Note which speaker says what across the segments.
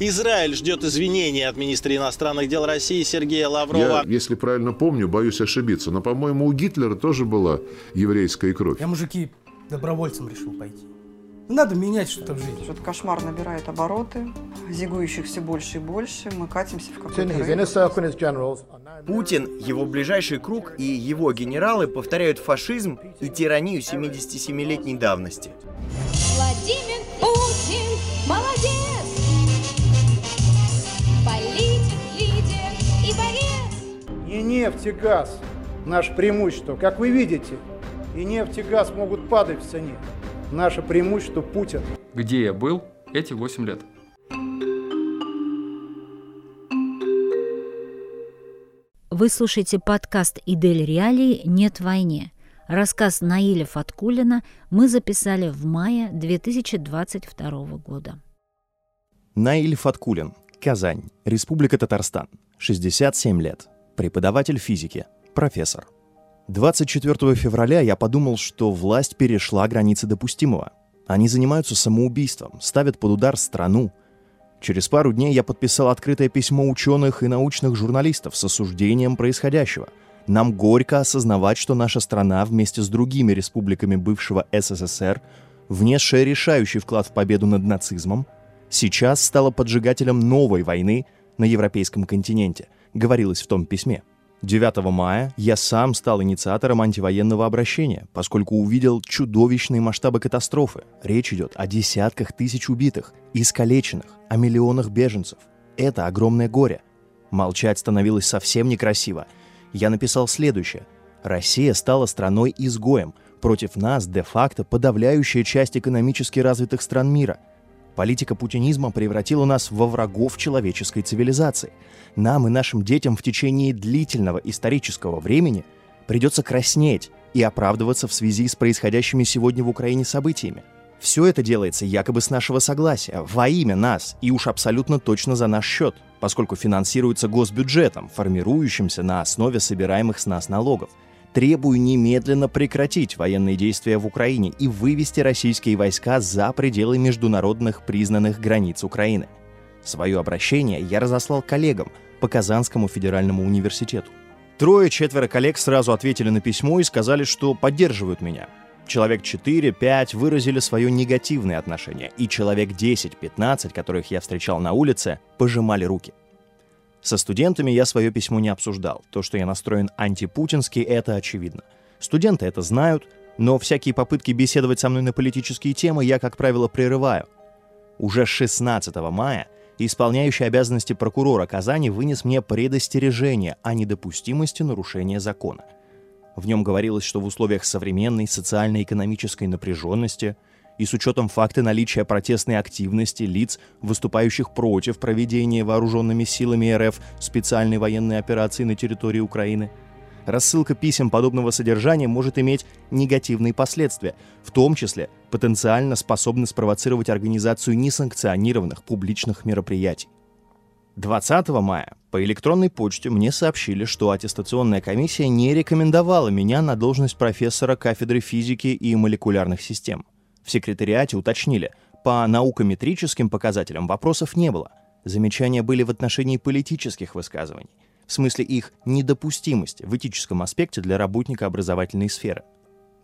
Speaker 1: Израиль ждет извинений от министра иностранных дел России Сергея Лаврова.
Speaker 2: Я, если правильно помню, боюсь ошибиться, но, по-моему, у Гитлера тоже была еврейская кровь.
Speaker 3: Я, мужики, добровольцем решил пойти. Надо менять что-то в жизни.
Speaker 4: Этот кошмар набирает обороты, зигующих все больше и больше. Мы катимся в какой-то
Speaker 5: Путин, его ближайший круг и его генералы повторяют фашизм и тиранию 77-летней давности.
Speaker 6: Владимир Путин
Speaker 7: нефть и газ – наше преимущество. Как вы видите, и нефть и газ могут падать в цене. Наше преимущество – Путин.
Speaker 8: Где я был эти 8 лет?
Speaker 9: Вы слушаете подкаст «Идель Реалии. Нет войне». Рассказ Наиля Фаткулина мы записали в мае 2022 года.
Speaker 5: Наиль Фаткулин, Казань, Республика Татарстан, 67 лет, преподаватель физики, профессор. 24 февраля я подумал, что власть перешла границы допустимого. Они занимаются самоубийством, ставят под удар страну. Через пару дней я подписал открытое письмо ученых и научных журналистов с осуждением происходящего. Нам горько осознавать, что наша страна вместе с другими республиками бывшего СССР, внесшая решающий вклад в победу над нацизмом, сейчас стала поджигателем новой войны на европейском континенте, говорилось в том письме – 9 мая я сам стал инициатором антивоенного обращения, поскольку увидел чудовищные масштабы катастрофы. Речь идет о десятках тысяч убитых, искалеченных, о миллионах беженцев. Это огромное горе. Молчать становилось совсем некрасиво. Я написал следующее. Россия стала страной-изгоем. Против нас де-факто подавляющая часть экономически развитых стран мира – Политика путинизма превратила нас во врагов человеческой цивилизации. Нам и нашим детям в течение длительного исторического времени придется краснеть и оправдываться в связи с происходящими сегодня в Украине событиями. Все это делается якобы с нашего согласия, во имя нас и уж абсолютно точно за наш счет, поскольку финансируется госбюджетом, формирующимся на основе собираемых с нас налогов – Требую немедленно прекратить военные действия в Украине и вывести российские войска за пределы международных признанных границ Украины. Свое обращение я разослал коллегам по Казанскому федеральному университету. Трое-четверо коллег сразу ответили на письмо и сказали, что поддерживают меня. Человек 4-5 выразили свое негативное отношение, и человек 10-15, которых я встречал на улице, пожимали руки – со студентами я свое письмо не обсуждал. То, что я настроен антипутински, это очевидно. Студенты это знают, но всякие попытки беседовать со мной на политические темы я, как правило, прерываю. Уже 16 мая исполняющий обязанности прокурора Казани вынес мне предостережение о недопустимости нарушения закона. В нем говорилось, что в условиях современной социально-экономической напряженности – и с учетом факта наличия протестной активности лиц, выступающих против проведения вооруженными силами РФ специальной военной операции на территории Украины. Рассылка писем подобного содержания может иметь негативные последствия, в том числе потенциально способны спровоцировать организацию несанкционированных публичных мероприятий. 20 мая по электронной почте мне сообщили, что аттестационная комиссия не рекомендовала меня на должность профессора кафедры физики и молекулярных систем. В секретариате уточнили, по наукометрическим показателям вопросов не было. Замечания были в отношении политических высказываний, в смысле их недопустимости в этическом аспекте для работника образовательной сферы.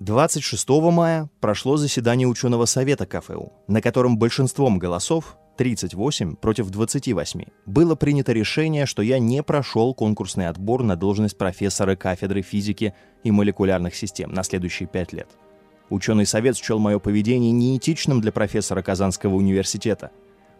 Speaker 5: 26 мая прошло заседание ученого совета КФУ, на котором большинством голосов 38 против 28 было принято решение, что я не прошел конкурсный отбор на должность профессора кафедры физики и молекулярных систем на следующие пять лет. Ученый совет счел мое поведение неэтичным для профессора Казанского университета.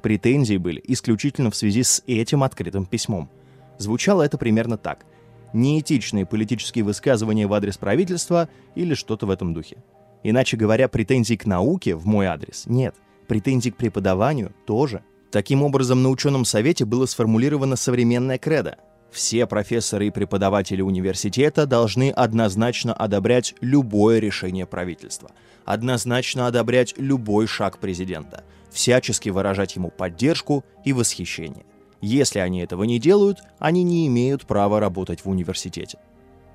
Speaker 5: Претензии были исключительно в связи с этим открытым письмом. Звучало это примерно так. Неэтичные политические высказывания в адрес правительства или что-то в этом духе. Иначе говоря, претензий к науке в мой адрес нет. Претензий к преподаванию тоже. Таким образом, на ученом совете было сформулировано современное кредо – все профессоры и преподаватели университета должны однозначно одобрять любое решение правительства, однозначно одобрять любой шаг президента, всячески выражать ему поддержку и восхищение. Если они этого не делают, они не имеют права работать в университете.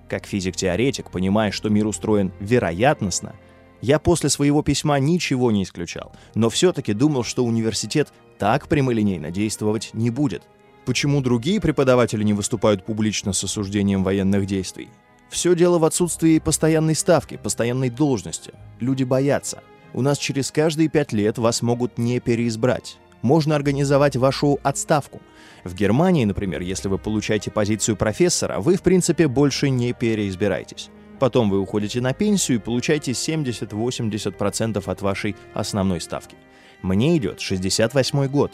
Speaker 5: Как физик-теоретик, понимая, что мир устроен вероятностно, Я после своего письма ничего не исключал, но все-таки думал, что университет так прямолинейно действовать не будет. Почему другие преподаватели не выступают публично с осуждением военных действий? Все дело в отсутствии постоянной ставки, постоянной должности. Люди боятся. У нас через каждые пять лет вас могут не переизбрать. Можно организовать вашу отставку. В Германии, например, если вы получаете позицию профессора, вы, в принципе, больше не переизбираетесь. Потом вы уходите на пенсию и получаете 70-80% от вашей основной ставки. Мне идет 68 год.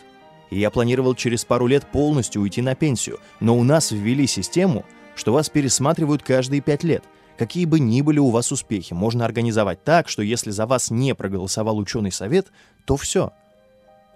Speaker 5: И я планировал через пару лет полностью уйти на пенсию, но у нас ввели систему, что вас пересматривают каждые пять лет. Какие бы ни были у вас успехи, можно организовать так, что если за вас не проголосовал ученый совет, то все.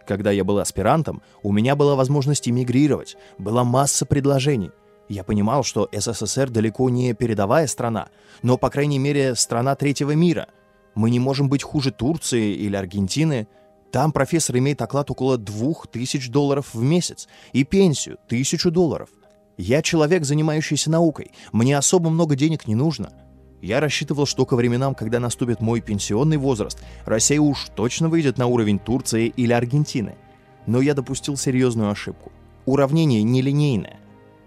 Speaker 5: Когда я был аспирантом, у меня была возможность эмигрировать, была масса предложений. Я понимал, что СССР далеко не передовая страна, но, по крайней мере, страна третьего мира. Мы не можем быть хуже Турции или Аргентины. Там профессор имеет оклад около 2000 долларов в месяц и пенсию 1000 долларов – я человек, занимающийся наукой. Мне особо много денег не нужно. Я рассчитывал, что ко временам, когда наступит мой пенсионный возраст, Россия уж точно выйдет на уровень Турции или Аргентины. Но я допустил серьезную ошибку. Уравнение нелинейное.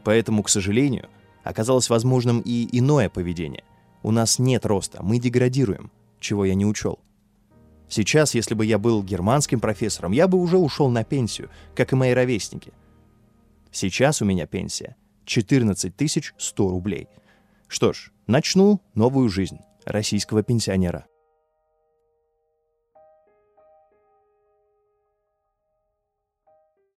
Speaker 5: Поэтому, к сожалению, оказалось возможным и иное поведение. У нас нет роста, мы деградируем, чего я не учел. Сейчас, если бы я был германским профессором, я бы уже ушел на пенсию, как и мои ровесники – Сейчас у меня пенсия 14 100 рублей. Что ж, начну новую жизнь российского пенсионера.